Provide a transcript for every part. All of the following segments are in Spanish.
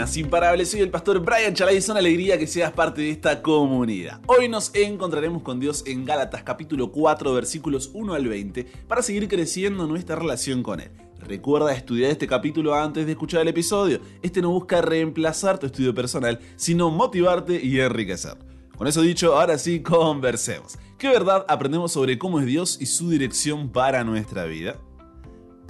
buenas, imparables. Soy el pastor Brian Chalai. Es una alegría que seas parte de esta comunidad. Hoy nos encontraremos con Dios en Gálatas capítulo 4 versículos 1 al 20 para seguir creciendo nuestra relación con Él. Recuerda estudiar este capítulo antes de escuchar el episodio. Este no busca reemplazar tu estudio personal, sino motivarte y enriquecer. Con eso dicho, ahora sí, conversemos. ¿Qué verdad aprendemos sobre cómo es Dios y su dirección para nuestra vida?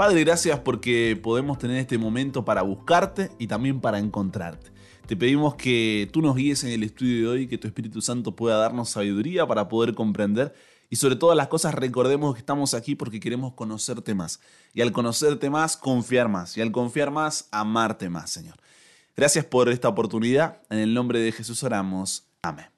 Padre, gracias porque podemos tener este momento para buscarte y también para encontrarte. Te pedimos que tú nos guíes en el estudio de hoy, que tu Espíritu Santo pueda darnos sabiduría para poder comprender y sobre todas las cosas recordemos que estamos aquí porque queremos conocerte más. Y al conocerte más, confiar más. Y al confiar más, amarte más, Señor. Gracias por esta oportunidad. En el nombre de Jesús oramos. Amén.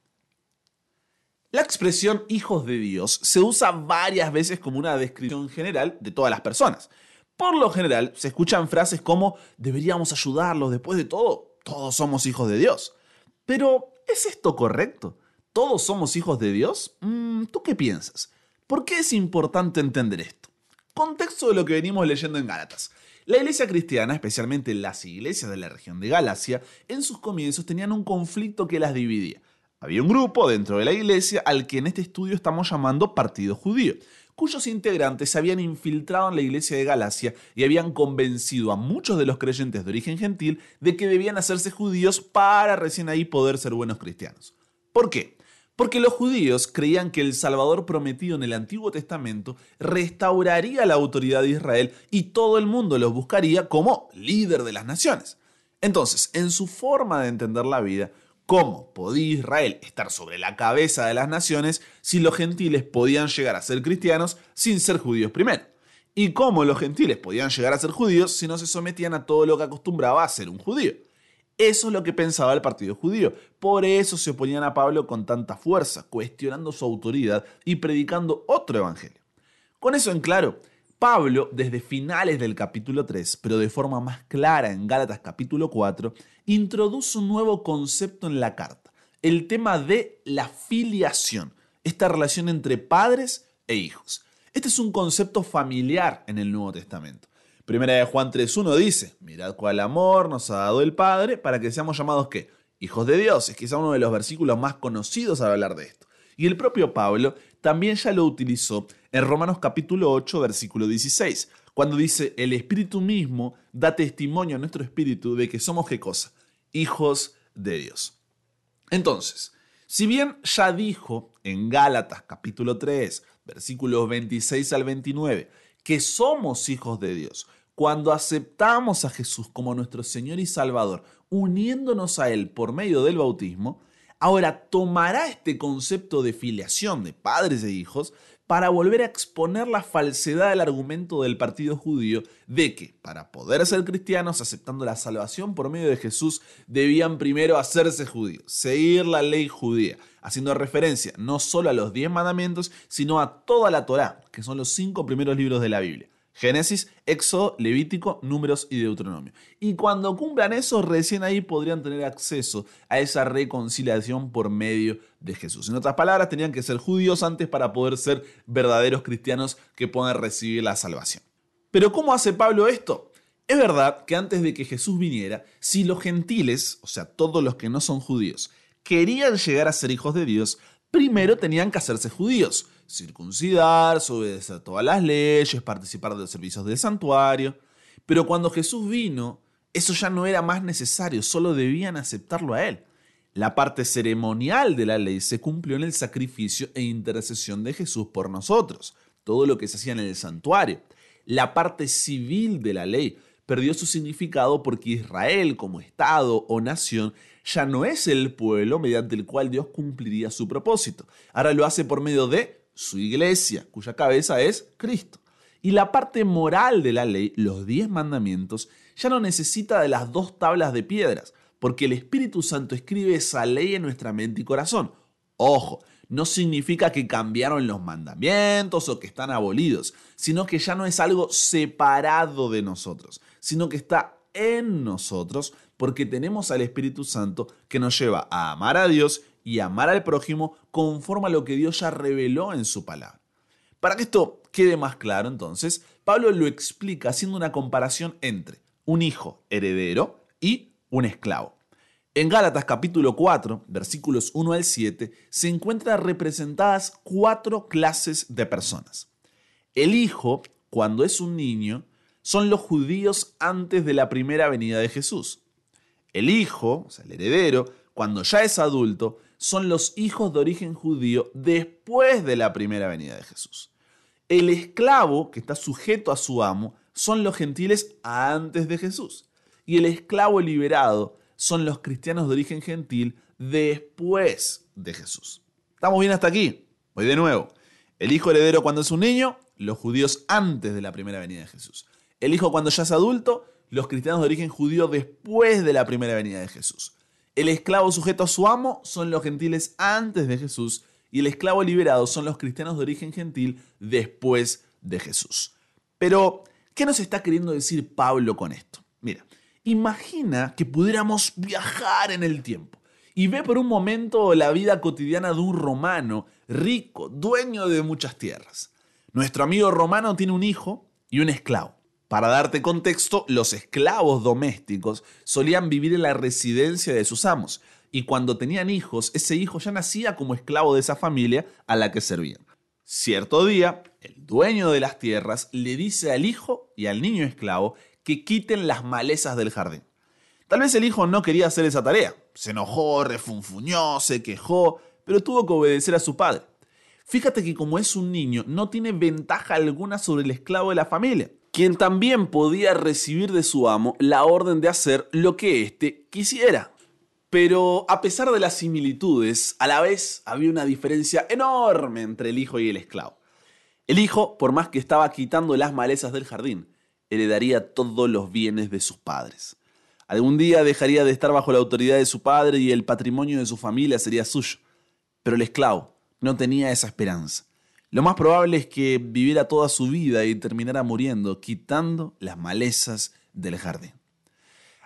La expresión hijos de Dios se usa varias veces como una descripción general de todas las personas. Por lo general, se escuchan frases como deberíamos ayudarlos, después de todo, todos somos hijos de Dios. Pero, ¿es esto correcto? ¿Todos somos hijos de Dios? Mm, ¿Tú qué piensas? ¿Por qué es importante entender esto? Contexto de lo que venimos leyendo en Gálatas. La iglesia cristiana, especialmente las iglesias de la región de Galacia, en sus comienzos tenían un conflicto que las dividía. Había un grupo dentro de la iglesia al que en este estudio estamos llamando Partido Judío cuyos integrantes se habían infiltrado en la iglesia de Galacia y habían convencido a muchos de los creyentes de origen gentil de que debían hacerse judíos para recién ahí poder ser buenos cristianos. ¿Por qué? Porque los judíos creían que el Salvador prometido en el Antiguo Testamento restauraría la autoridad de Israel y todo el mundo los buscaría como líder de las naciones. Entonces, en su forma de entender la vida, ¿Cómo podía Israel estar sobre la cabeza de las naciones si los gentiles podían llegar a ser cristianos sin ser judíos primero? ¿Y cómo los gentiles podían llegar a ser judíos si no se sometían a todo lo que acostumbraba a ser un judío? Eso es lo que pensaba el partido judío. Por eso se oponían a Pablo con tanta fuerza, cuestionando su autoridad y predicando otro evangelio. Con eso en claro, Pablo, desde finales del capítulo 3, pero de forma más clara en Gálatas capítulo 4, introduce un nuevo concepto en la carta, el tema de la filiación, esta relación entre padres e hijos. Este es un concepto familiar en el Nuevo Testamento. Primera de Juan 3.1 dice, mirad cuál amor nos ha dado el Padre para que seamos llamados ¿qué? Hijos de Dios. Es quizá uno de los versículos más conocidos al hablar de esto. Y el propio Pablo también ya lo utilizó en Romanos capítulo 8, versículo 16, cuando dice, el Espíritu mismo da testimonio a nuestro espíritu de que somos qué cosa? Hijos de Dios. Entonces, si bien ya dijo en Gálatas capítulo 3, versículos 26 al 29, que somos hijos de Dios, cuando aceptamos a Jesús como nuestro Señor y Salvador, uniéndonos a Él por medio del bautismo, ahora tomará este concepto de filiación de padres e hijos para volver a exponer la falsedad del argumento del partido judío de que, para poder ser cristianos aceptando la salvación por medio de Jesús, debían primero hacerse judíos, seguir la ley judía, haciendo referencia no solo a los diez mandamientos, sino a toda la Torá, que son los cinco primeros libros de la Biblia. Génesis, Éxodo, Levítico, Números y Deuteronomio. Y cuando cumplan eso, recién ahí podrían tener acceso a esa reconciliación por medio de Jesús. En otras palabras, tenían que ser judíos antes para poder ser verdaderos cristianos que puedan recibir la salvación. Pero ¿cómo hace Pablo esto? Es verdad que antes de que Jesús viniera, si los gentiles, o sea, todos los que no son judíos, querían llegar a ser hijos de Dios, primero tenían que hacerse judíos circuncidar, obedecer todas las leyes, participar de los servicios del santuario. Pero cuando Jesús vino, eso ya no era más necesario, solo debían aceptarlo a Él. La parte ceremonial de la ley se cumplió en el sacrificio e intercesión de Jesús por nosotros, todo lo que se hacía en el santuario. La parte civil de la ley perdió su significado porque Israel como Estado o nación ya no es el pueblo mediante el cual Dios cumpliría su propósito. Ahora lo hace por medio de su iglesia, cuya cabeza es Cristo. Y la parte moral de la ley, los diez mandamientos, ya no necesita de las dos tablas de piedras, porque el Espíritu Santo escribe esa ley en nuestra mente y corazón. Ojo, no significa que cambiaron los mandamientos o que están abolidos, sino que ya no es algo separado de nosotros, sino que está en nosotros porque tenemos al Espíritu Santo que nos lleva a amar a Dios y amar al prójimo conforme a lo que Dios ya reveló en su palabra. Para que esto quede más claro, entonces, Pablo lo explica haciendo una comparación entre un hijo heredero y un esclavo. En Gálatas capítulo 4, versículos 1 al 7, se encuentran representadas cuatro clases de personas. El hijo, cuando es un niño, son los judíos antes de la primera venida de Jesús. El hijo, o sea, el heredero, cuando ya es adulto, son los hijos de origen judío después de la primera venida de Jesús. El esclavo, que está sujeto a su amo, son los gentiles antes de Jesús. Y el esclavo liberado son los cristianos de origen gentil después de Jesús. ¿Estamos bien hasta aquí? Voy de nuevo. El hijo heredero cuando es un niño, los judíos antes de la primera venida de Jesús. El hijo cuando ya es adulto, los cristianos de origen judío después de la primera venida de Jesús. El esclavo sujeto a su amo son los gentiles antes de Jesús y el esclavo liberado son los cristianos de origen gentil después de Jesús. Pero, ¿qué nos está queriendo decir Pablo con esto? Mira, imagina que pudiéramos viajar en el tiempo y ve por un momento la vida cotidiana de un romano rico, dueño de muchas tierras. Nuestro amigo romano tiene un hijo y un esclavo. Para darte contexto, los esclavos domésticos solían vivir en la residencia de sus amos, y cuando tenían hijos, ese hijo ya nacía como esclavo de esa familia a la que servían. Cierto día, el dueño de las tierras le dice al hijo y al niño esclavo que quiten las malezas del jardín. Tal vez el hijo no quería hacer esa tarea. Se enojó, refunfuñó, se quejó, pero tuvo que obedecer a su padre. Fíjate que como es un niño, no tiene ventaja alguna sobre el esclavo de la familia quien también podía recibir de su amo la orden de hacer lo que éste quisiera. Pero a pesar de las similitudes, a la vez había una diferencia enorme entre el hijo y el esclavo. El hijo, por más que estaba quitando las malezas del jardín, heredaría todos los bienes de sus padres. Algún día dejaría de estar bajo la autoridad de su padre y el patrimonio de su familia sería suyo. Pero el esclavo no tenía esa esperanza. Lo más probable es que viviera toda su vida y terminara muriendo, quitando las malezas del jardín.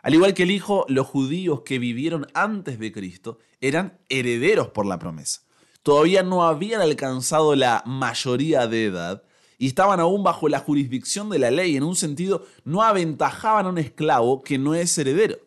Al igual que el Hijo, los judíos que vivieron antes de Cristo eran herederos por la promesa. Todavía no habían alcanzado la mayoría de edad y estaban aún bajo la jurisdicción de la ley. En un sentido, no aventajaban a un esclavo que no es heredero.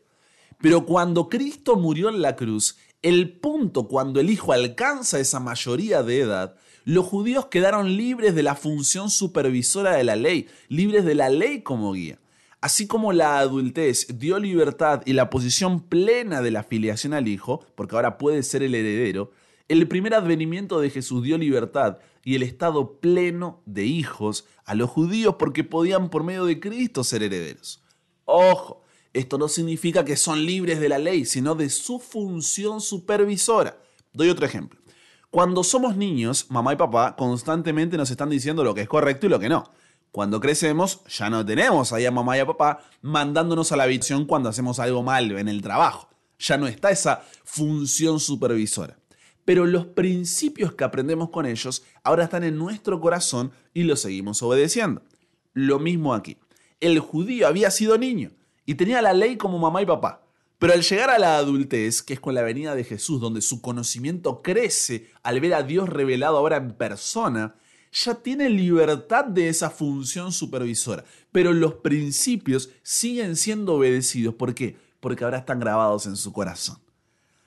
Pero cuando Cristo murió en la cruz, el punto cuando el Hijo alcanza esa mayoría de edad los judíos quedaron libres de la función supervisora de la ley, libres de la ley como guía. Así como la adultez dio libertad y la posición plena de la filiación al Hijo, porque ahora puede ser el heredero, el primer advenimiento de Jesús dio libertad y el estado pleno de hijos a los judíos porque podían por medio de Cristo ser herederos. Ojo, esto no significa que son libres de la ley, sino de su función supervisora. Doy otro ejemplo. Cuando somos niños, mamá y papá constantemente nos están diciendo lo que es correcto y lo que no. Cuando crecemos, ya no tenemos ahí a mamá y a papá mandándonos a la habitación cuando hacemos algo mal en el trabajo. Ya no está esa función supervisora. Pero los principios que aprendemos con ellos ahora están en nuestro corazón y los seguimos obedeciendo. Lo mismo aquí. El judío había sido niño y tenía la ley como mamá y papá. Pero al llegar a la adultez, que es con la venida de Jesús, donde su conocimiento crece al ver a Dios revelado ahora en persona, ya tiene libertad de esa función supervisora. Pero los principios siguen siendo obedecidos. ¿Por qué? Porque ahora están grabados en su corazón.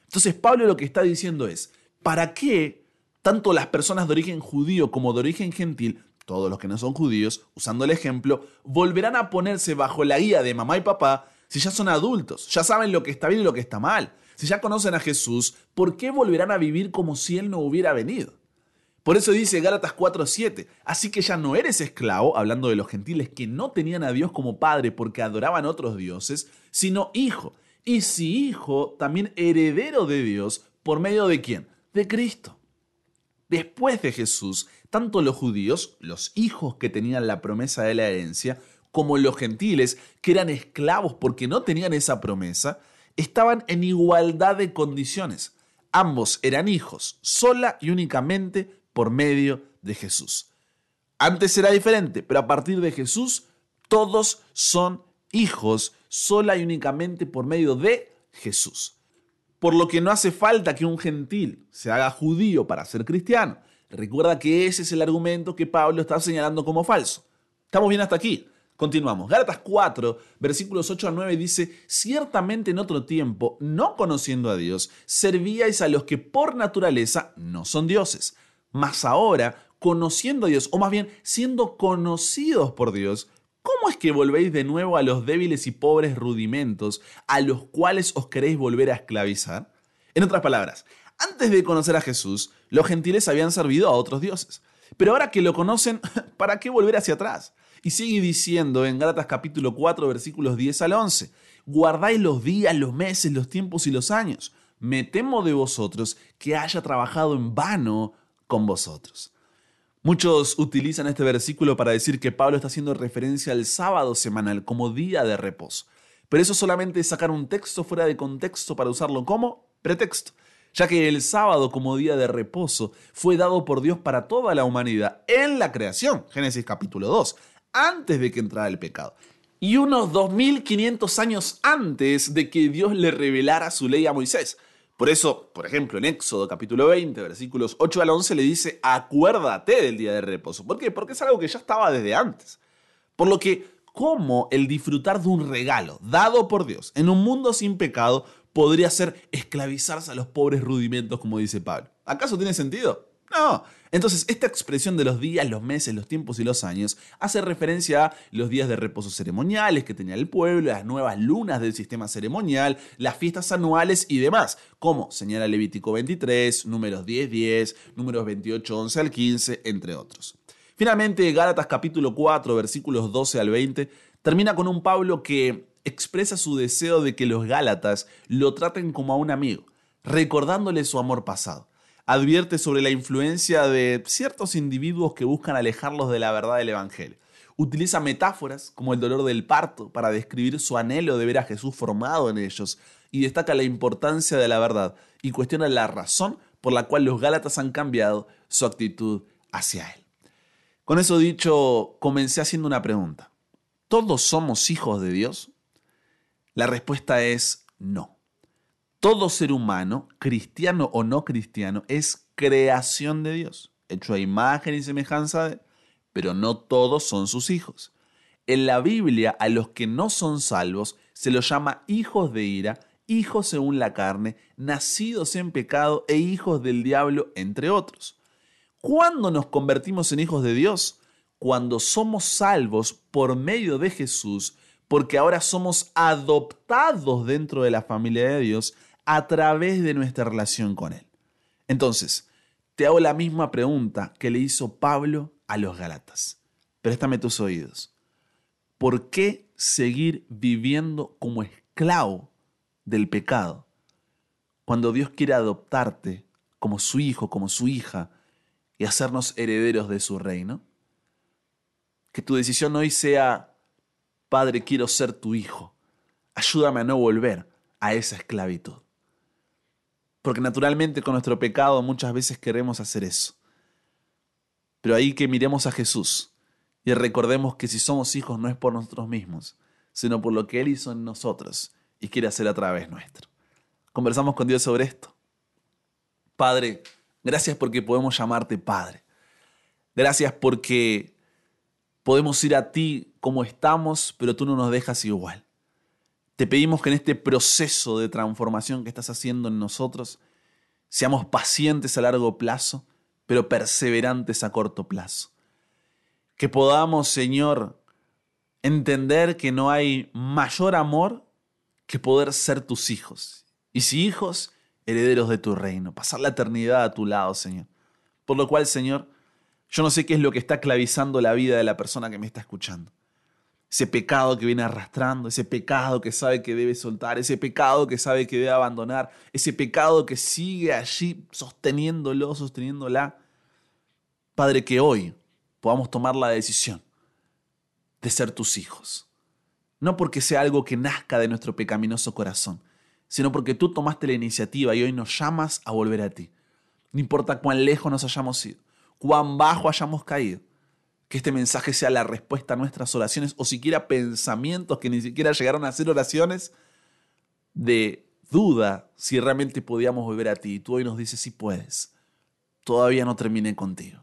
Entonces Pablo lo que está diciendo es, ¿para qué tanto las personas de origen judío como de origen gentil, todos los que no son judíos, usando el ejemplo, volverán a ponerse bajo la guía de mamá y papá si ya son adultos, ya saben lo que está bien y lo que está mal, si ya conocen a Jesús, ¿por qué volverán a vivir como si Él no hubiera venido? Por eso dice Gálatas 4:7, así que ya no eres esclavo, hablando de los gentiles que no tenían a Dios como padre porque adoraban otros dioses, sino hijo. Y si hijo, también heredero de Dios, ¿por medio de quién? De Cristo. Después de Jesús, tanto los judíos, los hijos que tenían la promesa de la herencia, como los gentiles, que eran esclavos porque no tenían esa promesa, estaban en igualdad de condiciones. Ambos eran hijos, sola y únicamente por medio de Jesús. Antes era diferente, pero a partir de Jesús todos son hijos, sola y únicamente por medio de Jesús. Por lo que no hace falta que un gentil se haga judío para ser cristiano. Recuerda que ese es el argumento que Pablo está señalando como falso. ¿Estamos bien hasta aquí? Continuamos. Gálatas 4, versículos 8 a 9 dice, ciertamente en otro tiempo, no conociendo a Dios, servíais a los que por naturaleza no son dioses. Mas ahora, conociendo a Dios, o más bien siendo conocidos por Dios, ¿cómo es que volvéis de nuevo a los débiles y pobres rudimentos a los cuales os queréis volver a esclavizar? En otras palabras, antes de conocer a Jesús, los gentiles habían servido a otros dioses. Pero ahora que lo conocen, ¿para qué volver hacia atrás? Y sigue diciendo en Gálatas capítulo 4 versículos 10 al 11, guardáis los días, los meses, los tiempos y los años. Me temo de vosotros que haya trabajado en vano con vosotros. Muchos utilizan este versículo para decir que Pablo está haciendo referencia al sábado semanal como día de reposo. Pero eso solamente es sacar un texto fuera de contexto para usarlo como pretexto ya que el sábado como día de reposo fue dado por Dios para toda la humanidad en la creación, Génesis capítulo 2, antes de que entrara el pecado. Y unos 2500 años antes de que Dios le revelara su ley a Moisés. Por eso, por ejemplo, en Éxodo capítulo 20, versículos 8 al 11 le dice, acuérdate del día de reposo. ¿Por qué? Porque es algo que ya estaba desde antes. Por lo que, ¿cómo el disfrutar de un regalo dado por Dios en un mundo sin pecado podría ser esclavizarse a los pobres rudimentos, como dice Pablo. ¿Acaso tiene sentido? No. Entonces, esta expresión de los días, los meses, los tiempos y los años hace referencia a los días de reposo ceremoniales que tenía el pueblo, las nuevas lunas del sistema ceremonial, las fiestas anuales y demás, como señala Levítico 23, números 10, 10, números 28, 11 al 15, entre otros. Finalmente, Gálatas capítulo 4, versículos 12 al 20, termina con un Pablo que expresa su deseo de que los Gálatas lo traten como a un amigo, recordándole su amor pasado. Advierte sobre la influencia de ciertos individuos que buscan alejarlos de la verdad del Evangelio. Utiliza metáforas como el dolor del parto para describir su anhelo de ver a Jesús formado en ellos y destaca la importancia de la verdad y cuestiona la razón por la cual los Gálatas han cambiado su actitud hacia él. Con eso dicho, comencé haciendo una pregunta. ¿Todos somos hijos de Dios? La respuesta es no. Todo ser humano, cristiano o no cristiano, es creación de Dios, hecho a imagen y semejanza de pero no todos son sus hijos. En la Biblia a los que no son salvos se los llama hijos de ira, hijos según la carne, nacidos en pecado e hijos del diablo, entre otros. ¿Cuándo nos convertimos en hijos de Dios? Cuando somos salvos por medio de Jesús porque ahora somos adoptados dentro de la familia de Dios a través de nuestra relación con Él. Entonces, te hago la misma pregunta que le hizo Pablo a los Galatas. Préstame tus oídos. ¿Por qué seguir viviendo como esclavo del pecado cuando Dios quiere adoptarte como su hijo, como su hija y hacernos herederos de su reino? Que tu decisión hoy sea Padre, quiero ser tu hijo. Ayúdame a no volver a esa esclavitud. Porque naturalmente con nuestro pecado muchas veces queremos hacer eso. Pero ahí que miremos a Jesús y recordemos que si somos hijos no es por nosotros mismos, sino por lo que Él hizo en nosotros y quiere hacer a través nuestro. Conversamos con Dios sobre esto. Padre, gracias porque podemos llamarte Padre. Gracias porque podemos ir a ti como estamos, pero tú no nos dejas igual. Te pedimos que en este proceso de transformación que estás haciendo en nosotros, seamos pacientes a largo plazo, pero perseverantes a corto plazo. Que podamos, Señor, entender que no hay mayor amor que poder ser tus hijos. Y si hijos, herederos de tu reino, pasar la eternidad a tu lado, Señor. Por lo cual, Señor, yo no sé qué es lo que está clavizando la vida de la persona que me está escuchando ese pecado que viene arrastrando, ese pecado que sabe que debe soltar, ese pecado que sabe que debe abandonar, ese pecado que sigue allí sosteniéndolo, sosteniéndola. Padre, que hoy podamos tomar la decisión de ser tus hijos. No porque sea algo que nazca de nuestro pecaminoso corazón, sino porque tú tomaste la iniciativa y hoy nos llamas a volver a ti. No importa cuán lejos nos hayamos ido, cuán bajo hayamos caído, que este mensaje sea la respuesta a nuestras oraciones o siquiera pensamientos que ni siquiera llegaron a ser oraciones de duda si realmente podíamos volver a ti. Y tú hoy nos dices si puedes. Todavía no terminé contigo.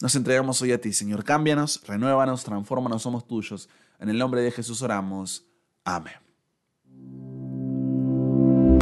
Nos entregamos hoy a ti, Señor. Cámbianos, renuévanos, transfórmanos, somos tuyos. En el nombre de Jesús oramos. Amén.